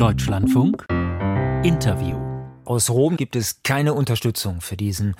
Deutschlandfunk Interview. Aus Rom gibt es keine Unterstützung für diesen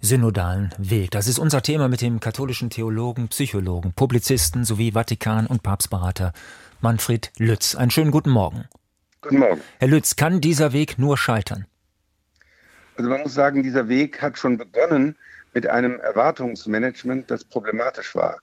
synodalen Weg. Das ist unser Thema mit dem katholischen Theologen, Psychologen, Publizisten sowie Vatikan- und Papstberater Manfred Lütz. Einen schönen guten Morgen. Guten Morgen. Herr Lütz, kann dieser Weg nur scheitern? Also man muss sagen, dieser Weg hat schon begonnen mit einem Erwartungsmanagement, das problematisch war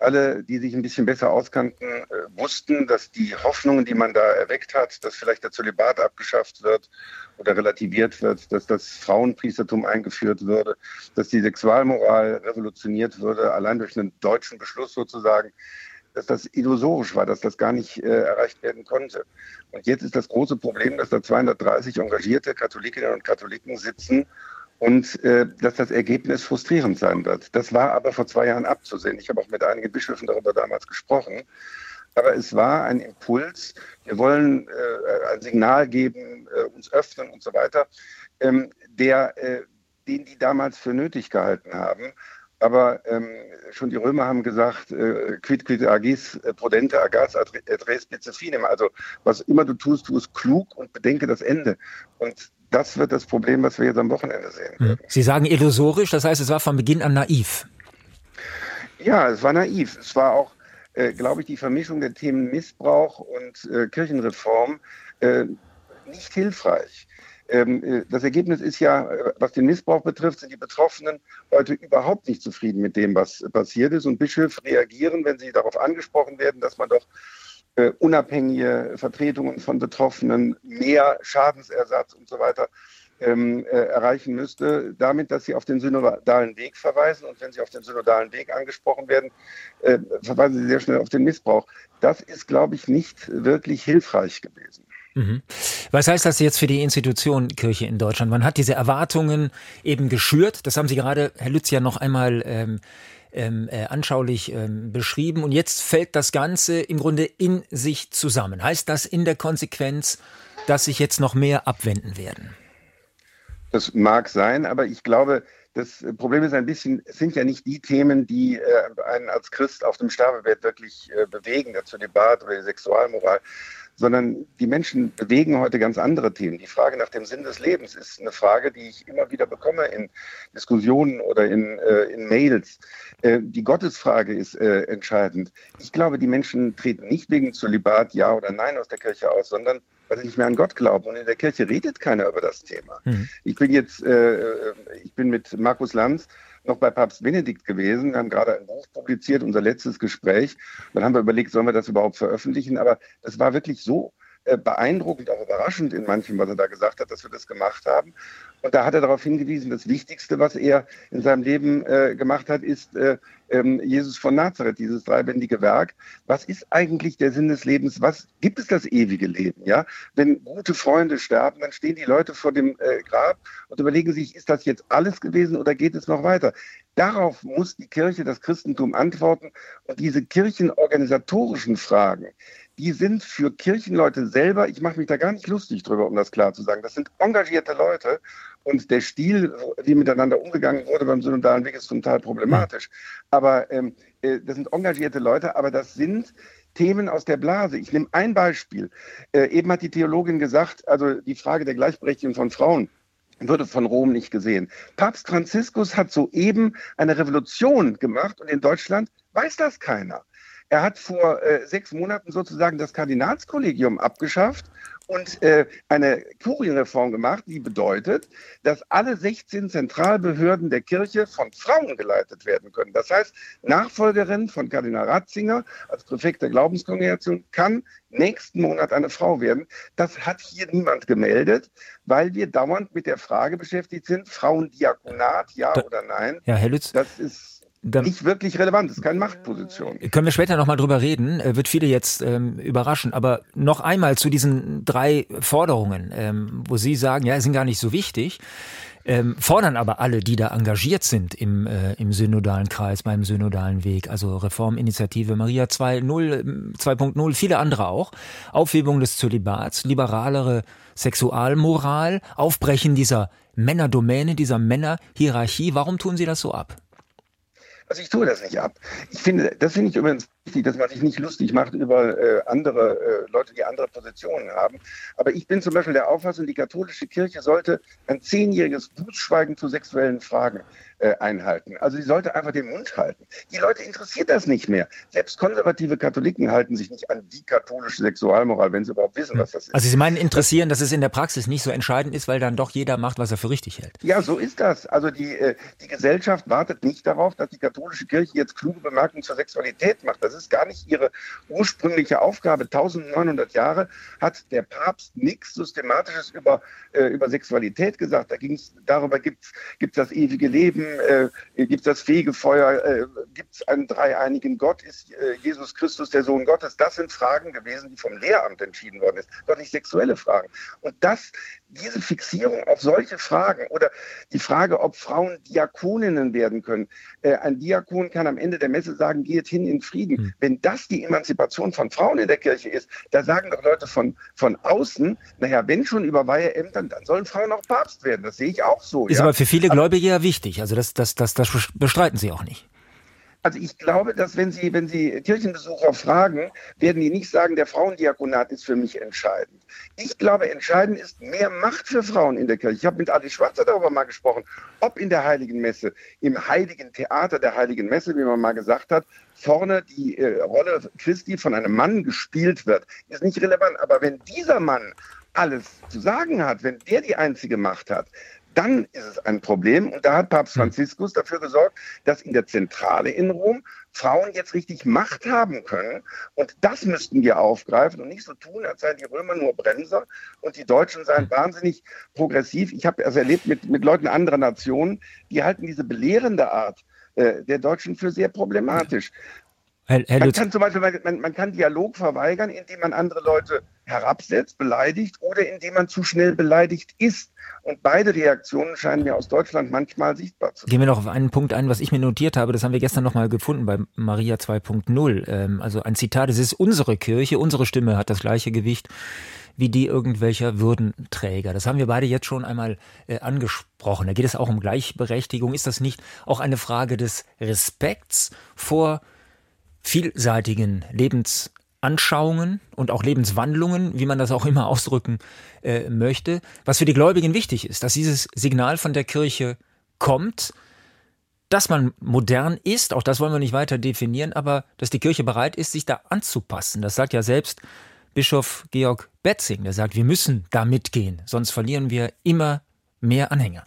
alle, die sich ein bisschen besser auskannten, äh, wussten, dass die Hoffnungen, die man da erweckt hat, dass vielleicht der Zölibat abgeschafft wird oder relativiert wird, dass das Frauenpriestertum eingeführt würde, dass die Sexualmoral revolutioniert würde, allein durch einen deutschen Beschluss sozusagen, dass das illusorisch war, dass das gar nicht äh, erreicht werden konnte. Und jetzt ist das große Problem, dass da 230 engagierte Katholikinnen und Katholiken sitzen und äh, dass das Ergebnis frustrierend sein wird. Das war aber vor zwei Jahren abzusehen. Ich habe auch mit einigen Bischöfen darüber damals gesprochen. Aber es war ein Impuls, wir wollen äh, ein Signal geben, äh, uns öffnen und so weiter, ähm, der, äh, den die damals für nötig gehalten haben. Aber ähm, schon die Römer haben gesagt, äh, quid quid agis äh, prudente agas ad res finem. Also was immer du tust, tu es klug und bedenke das Ende. Und das wird das Problem, was wir jetzt am Wochenende sehen. Hm. Sie sagen illusorisch, das heißt, es war von Beginn an naiv. Ja, es war naiv. Es war auch, äh, glaube ich, die Vermischung der Themen Missbrauch und äh, Kirchenreform äh, nicht hilfreich. Ähm, äh, das Ergebnis ist ja, äh, was den Missbrauch betrifft, sind die Betroffenen heute überhaupt nicht zufrieden mit dem, was passiert ist. Und Bischöfe reagieren, wenn sie darauf angesprochen werden, dass man doch unabhängige Vertretungen von Betroffenen, mehr Schadensersatz und so weiter ähm, äh, erreichen müsste, damit, dass sie auf den synodalen Weg verweisen. Und wenn sie auf den synodalen Weg angesprochen werden, äh, verweisen sie sehr schnell auf den Missbrauch. Das ist, glaube ich, nicht wirklich hilfreich gewesen. Mhm. Was heißt das jetzt für die Institution Kirche in Deutschland? Man hat diese Erwartungen eben geschürt. Das haben Sie gerade, Herr Lütz, ja noch einmal ähm, ähm, äh, anschaulich ähm, beschrieben. Und jetzt fällt das Ganze im Grunde in sich zusammen. Heißt das in der Konsequenz, dass sich jetzt noch mehr abwenden werden? Das mag sein, aber ich glaube, das Problem ist ein bisschen, es sind ja nicht die Themen, die äh, einen als Christ auf dem Sterbebett wirklich äh, bewegen, der Zölibat oder die Sexualmoral, sondern die Menschen bewegen heute ganz andere Themen. Die Frage nach dem Sinn des Lebens ist eine Frage, die ich immer wieder bekomme in Diskussionen oder in, äh, in Mails. Äh, die Gottesfrage ist äh, entscheidend. Ich glaube, die Menschen treten nicht wegen Zölibat Ja oder Nein aus der Kirche aus, sondern weil sie nicht mehr an Gott glauben. Und in der Kirche redet keiner über das Thema. Mhm. Ich bin jetzt, äh, ich bin mit Markus Lanz noch bei Papst Benedikt gewesen. Wir haben gerade ein Buch publiziert, unser letztes Gespräch. Dann haben wir überlegt, sollen wir das überhaupt veröffentlichen? Aber das war wirklich so äh, beeindruckend, auch überraschend in manchem, was er da gesagt hat, dass wir das gemacht haben. Und da hat er darauf hingewiesen, das Wichtigste, was er in seinem Leben äh, gemacht hat, ist äh, ähm, Jesus von Nazareth, dieses dreibändige Werk. Was ist eigentlich der Sinn des Lebens? Was gibt es das ewige Leben? Ja, wenn gute Freunde sterben, dann stehen die Leute vor dem äh, Grab und überlegen sich, ist das jetzt alles gewesen oder geht es noch weiter? Darauf muss die Kirche, das Christentum antworten. Und diese kirchenorganisatorischen Fragen, die sind für Kirchenleute selber, ich mache mich da gar nicht lustig drüber, um das klar zu sagen, das sind engagierte Leute und der Stil, wie miteinander umgegangen wurde beim synodalen Weg, ist zum Teil problematisch. Aber ähm, äh, das sind engagierte Leute, aber das sind Themen aus der Blase. Ich nehme ein Beispiel. Äh, eben hat die Theologin gesagt, also die Frage der Gleichberechtigung von Frauen würde von Rom nicht gesehen. Papst Franziskus hat soeben eine Revolution gemacht und in Deutschland weiß das keiner. Er hat vor äh, sechs Monaten sozusagen das Kardinalskollegium abgeschafft und äh, eine Kurienreform gemacht, die bedeutet, dass alle 16 Zentralbehörden der Kirche von Frauen geleitet werden können. Das heißt, Nachfolgerin von Kardinal Ratzinger als Präfekt der Glaubenskongregation kann nächsten Monat eine Frau werden. Das hat hier niemand gemeldet, weil wir dauernd mit der Frage beschäftigt sind, Frauendiakonat, ja da, oder nein. Ja, Herr Lütz. Das ist dann nicht wirklich relevant, ist keine Machtposition. Können wir später nochmal drüber reden, äh, wird viele jetzt ähm, überraschen, aber noch einmal zu diesen drei Forderungen, ähm, wo Sie sagen, ja, sind gar nicht so wichtig, ähm, fordern aber alle, die da engagiert sind im, äh, im synodalen Kreis, beim synodalen Weg, also Reforminitiative Maria 2.0, 2.0, viele andere auch, Aufhebung des Zölibats, liberalere Sexualmoral, Aufbrechen dieser Männerdomäne, dieser Männerhierarchie. Warum tun Sie das so ab? Also ich tue das nicht ab. Ich finde, das finde ich übrigens dass man sich nicht lustig macht über äh, andere äh, Leute, die andere Positionen haben. Aber ich bin zum Beispiel der Auffassung, die katholische Kirche sollte ein zehnjähriges Bußschweigen zu sexuellen Fragen äh, einhalten. Also sie sollte einfach den Mund halten. Die Leute interessiert das nicht mehr. Selbst konservative Katholiken halten sich nicht an die katholische Sexualmoral, wenn sie überhaupt wissen, was das ist. Also Sie meinen interessieren, dass es in der Praxis nicht so entscheidend ist, weil dann doch jeder macht, was er für richtig hält. Ja, so ist das. Also die, äh, die Gesellschaft wartet nicht darauf, dass die katholische Kirche jetzt kluge Bemerkungen zur Sexualität macht. Das ist gar nicht ihre ursprüngliche Aufgabe. 1900 Jahre hat der Papst nichts Systematisches über, äh, über Sexualität gesagt. Da ging's, darüber gibt es das ewige Leben, äh, gibt es das Fegefeuer, äh, gibt es einen dreieinigen Gott, ist äh, Jesus Christus der Sohn Gottes? Das sind Fragen gewesen, die vom Lehramt entschieden worden ist, doch nicht sexuelle Fragen. Und das, diese Fixierung auf solche Fragen oder die Frage, ob Frauen Diakoninnen werden können. Äh, ein Diakon kann am Ende der Messe sagen, geht hin in Frieden. Mhm. Wenn das die Emanzipation von Frauen in der Kirche ist, da sagen doch Leute von, von außen, naja, wenn schon über Weiheämtern, dann sollen Frauen auch Papst werden. Das sehe ich auch so. Ist ja? aber für viele Gläubige ja wichtig. Also das, das, das, das bestreiten Sie auch nicht. Also ich glaube, dass wenn Sie, wenn Sie Kirchenbesucher fragen, werden die nicht sagen, der Frauendiakonat ist für mich entscheidend. Ich glaube, entscheidend ist mehr Macht für Frauen in der Kirche. Ich habe mit Adi Schwarzer darüber mal gesprochen, ob in der Heiligen Messe, im Heiligen Theater der Heiligen Messe, wie man mal gesagt hat, vorne die äh, Rolle Christi von einem Mann gespielt wird, ist nicht relevant. Aber wenn dieser Mann alles zu sagen hat, wenn der die einzige Macht hat, dann ist es ein Problem. Und da hat Papst hm. Franziskus dafür gesorgt, dass in der Zentrale in Rom Frauen jetzt richtig Macht haben können. Und das müssten wir aufgreifen und nicht so tun, als seien die Römer nur Bremser und die Deutschen seien hm. wahnsinnig progressiv. Ich habe es erlebt mit, mit Leuten anderer Nationen, die halten diese belehrende Art äh, der Deutschen für sehr problematisch. Herr, Herr man kann zum Beispiel, man, man, kann Dialog verweigern, indem man andere Leute herabsetzt, beleidigt oder indem man zu schnell beleidigt ist. Und beide Reaktionen scheinen mir aus Deutschland manchmal sichtbar zu sein. Gehen wir noch auf einen Punkt ein, was ich mir notiert habe. Das haben wir gestern noch mal gefunden bei Maria 2.0. Ähm, also ein Zitat, es ist unsere Kirche, unsere Stimme hat das gleiche Gewicht wie die irgendwelcher Würdenträger. Das haben wir beide jetzt schon einmal äh, angesprochen. Da geht es auch um Gleichberechtigung. Ist das nicht auch eine Frage des Respekts vor vielseitigen Lebensanschauungen und auch Lebenswandlungen, wie man das auch immer ausdrücken äh, möchte, was für die Gläubigen wichtig ist, dass dieses Signal von der Kirche kommt, dass man modern ist, auch das wollen wir nicht weiter definieren, aber dass die Kirche bereit ist, sich da anzupassen. Das sagt ja selbst Bischof Georg Betzing, der sagt, wir müssen da mitgehen, sonst verlieren wir immer mehr Anhänger.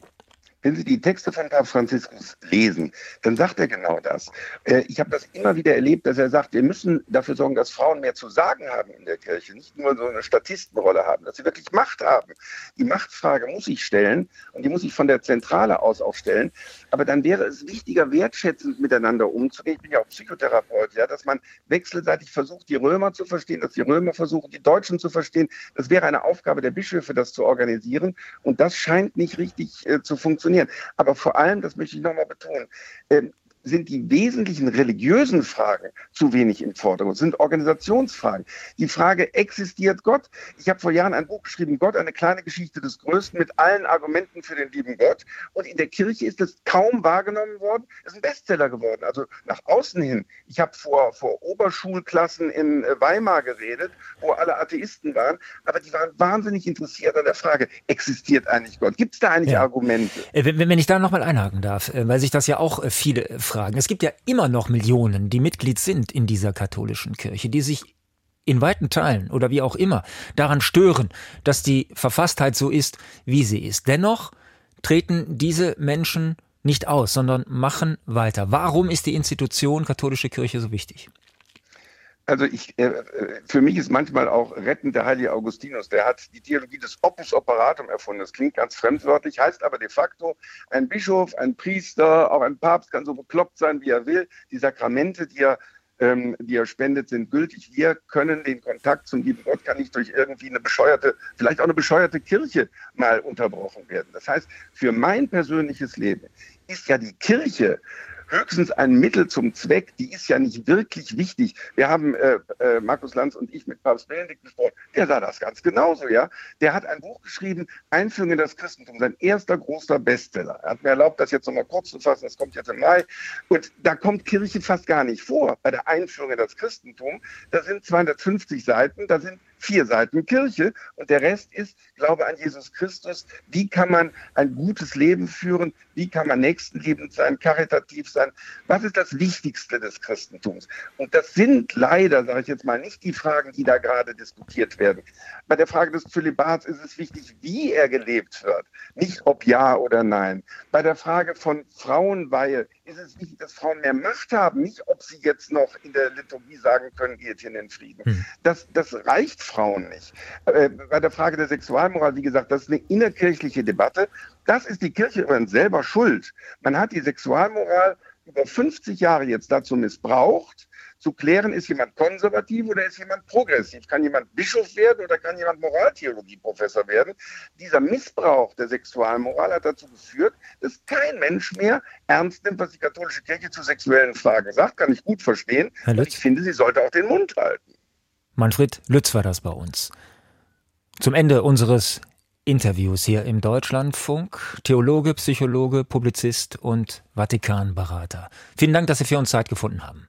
Wenn Sie die Texte von Papst Franziskus lesen, dann sagt er genau das. Äh, ich habe das immer wieder erlebt, dass er sagt, wir müssen dafür sorgen, dass Frauen mehr zu sagen haben in der Kirche, nicht nur so eine Statistenrolle haben, dass sie wirklich Macht haben. Die Machtfrage muss ich stellen und die muss ich von der Zentrale aus auch stellen. Aber dann wäre es wichtiger, wertschätzend miteinander umzugehen. Ich bin ja auch Psychotherapeut, ja, dass man wechselseitig versucht, die Römer zu verstehen, dass die Römer versuchen, die Deutschen zu verstehen. Das wäre eine Aufgabe der Bischöfe, das zu organisieren. Und das scheint nicht richtig äh, zu funktionieren funktionieren. Aber vor allem, das möchte ich nochmal betonen, ähm, sind die wesentlichen religiösen Fragen zu wenig im Vordergrund, sind Organisationsfragen. Die Frage, existiert Gott? Ich habe vor Jahren ein Buch geschrieben, Gott, eine kleine Geschichte des Größten mit allen Argumenten für den lieben Gott. Und in der Kirche ist es kaum wahrgenommen worden. Es ist ein Bestseller geworden. Also nach außen hin. Ich habe vor, vor Oberschulklassen in äh, Weimar geredet, wo alle Atheisten waren, aber die waren wahnsinnig interessiert an der Frage, existiert eigentlich Gott? Gibt es da eigentlich ja. Argumente? Äh, wenn, wenn ich da nochmal einhaken darf, äh, weil sich das ja auch viele fragen. Es gibt ja immer noch Millionen, die Mitglied sind in dieser katholischen Kirche, die sich in weiten Teilen oder wie auch immer daran stören, dass die Verfasstheit so ist, wie sie ist. Dennoch treten diese Menschen nicht aus, sondern machen weiter. Warum ist die Institution katholische Kirche so wichtig? Also ich, äh, äh, für mich ist manchmal auch rettend der heilige Augustinus. Der hat die Theologie des Opus Operatum erfunden. Das klingt ganz fremdwörtlich, heißt aber de facto, ein Bischof, ein Priester, auch ein Papst kann so bekloppt sein, wie er will. Die Sakramente, die er, ähm, die er spendet, sind gültig. Wir können den Kontakt zum lieben Gott kann nicht durch irgendwie eine bescheuerte, vielleicht auch eine bescheuerte Kirche mal unterbrochen werden. Das heißt, für mein persönliches Leben ist ja die Kirche höchstens ein Mittel zum Zweck, die ist ja nicht wirklich wichtig. Wir haben äh, äh, Markus Lanz und ich mit Papst Benedikt gesprochen, der sah das ganz genauso, ja. Der hat ein Buch geschrieben, Einführung in das Christentum, sein erster großer Bestseller. Er hat mir erlaubt, das jetzt nochmal kurz zu fassen, das kommt jetzt im Mai. Und da kommt Kirche fast gar nicht vor bei der Einführung in das Christentum. Da sind 250 Seiten, da sind vier Seiten Kirche und der Rest ist Glaube an Jesus Christus. Wie kann man ein gutes Leben führen? Wie kann man nächstenliebend sein, karitativ sein? Was ist das Wichtigste des Christentums? Und das sind leider, sage ich jetzt mal, nicht die Fragen, die da gerade diskutiert werden. Bei der Frage des Zölibats ist es wichtig, wie er gelebt wird, nicht ob ja oder nein. Bei der Frage von Frauenweihe ist es wichtig, dass Frauen mehr Macht haben, nicht ob sie jetzt noch in der Liturgie sagen können, geht hier in den Frieden. Hm. Das, das reicht Frauen nicht. Äh, bei der Frage der Sexualmoral, wie gesagt, das ist eine innerkirchliche Debatte. Das ist die Kirche übrigens selber schuld. Man hat die Sexualmoral über 50 Jahre jetzt dazu missbraucht, zu klären, ist jemand konservativ oder ist jemand progressiv? Kann jemand Bischof werden oder kann jemand Moraltheologieprofessor werden? Dieser Missbrauch der Sexualmoral hat dazu geführt, dass kein Mensch mehr ernst nimmt, was die katholische Kirche zu sexuellen Fragen sagt. Kann ich gut verstehen. Ich finde, sie sollte auch den Mund halten. Manfred Lütz war das bei uns. Zum Ende unseres Interviews hier im Deutschlandfunk. Theologe, Psychologe, Publizist und Vatikanberater. Vielen Dank, dass Sie für uns Zeit gefunden haben.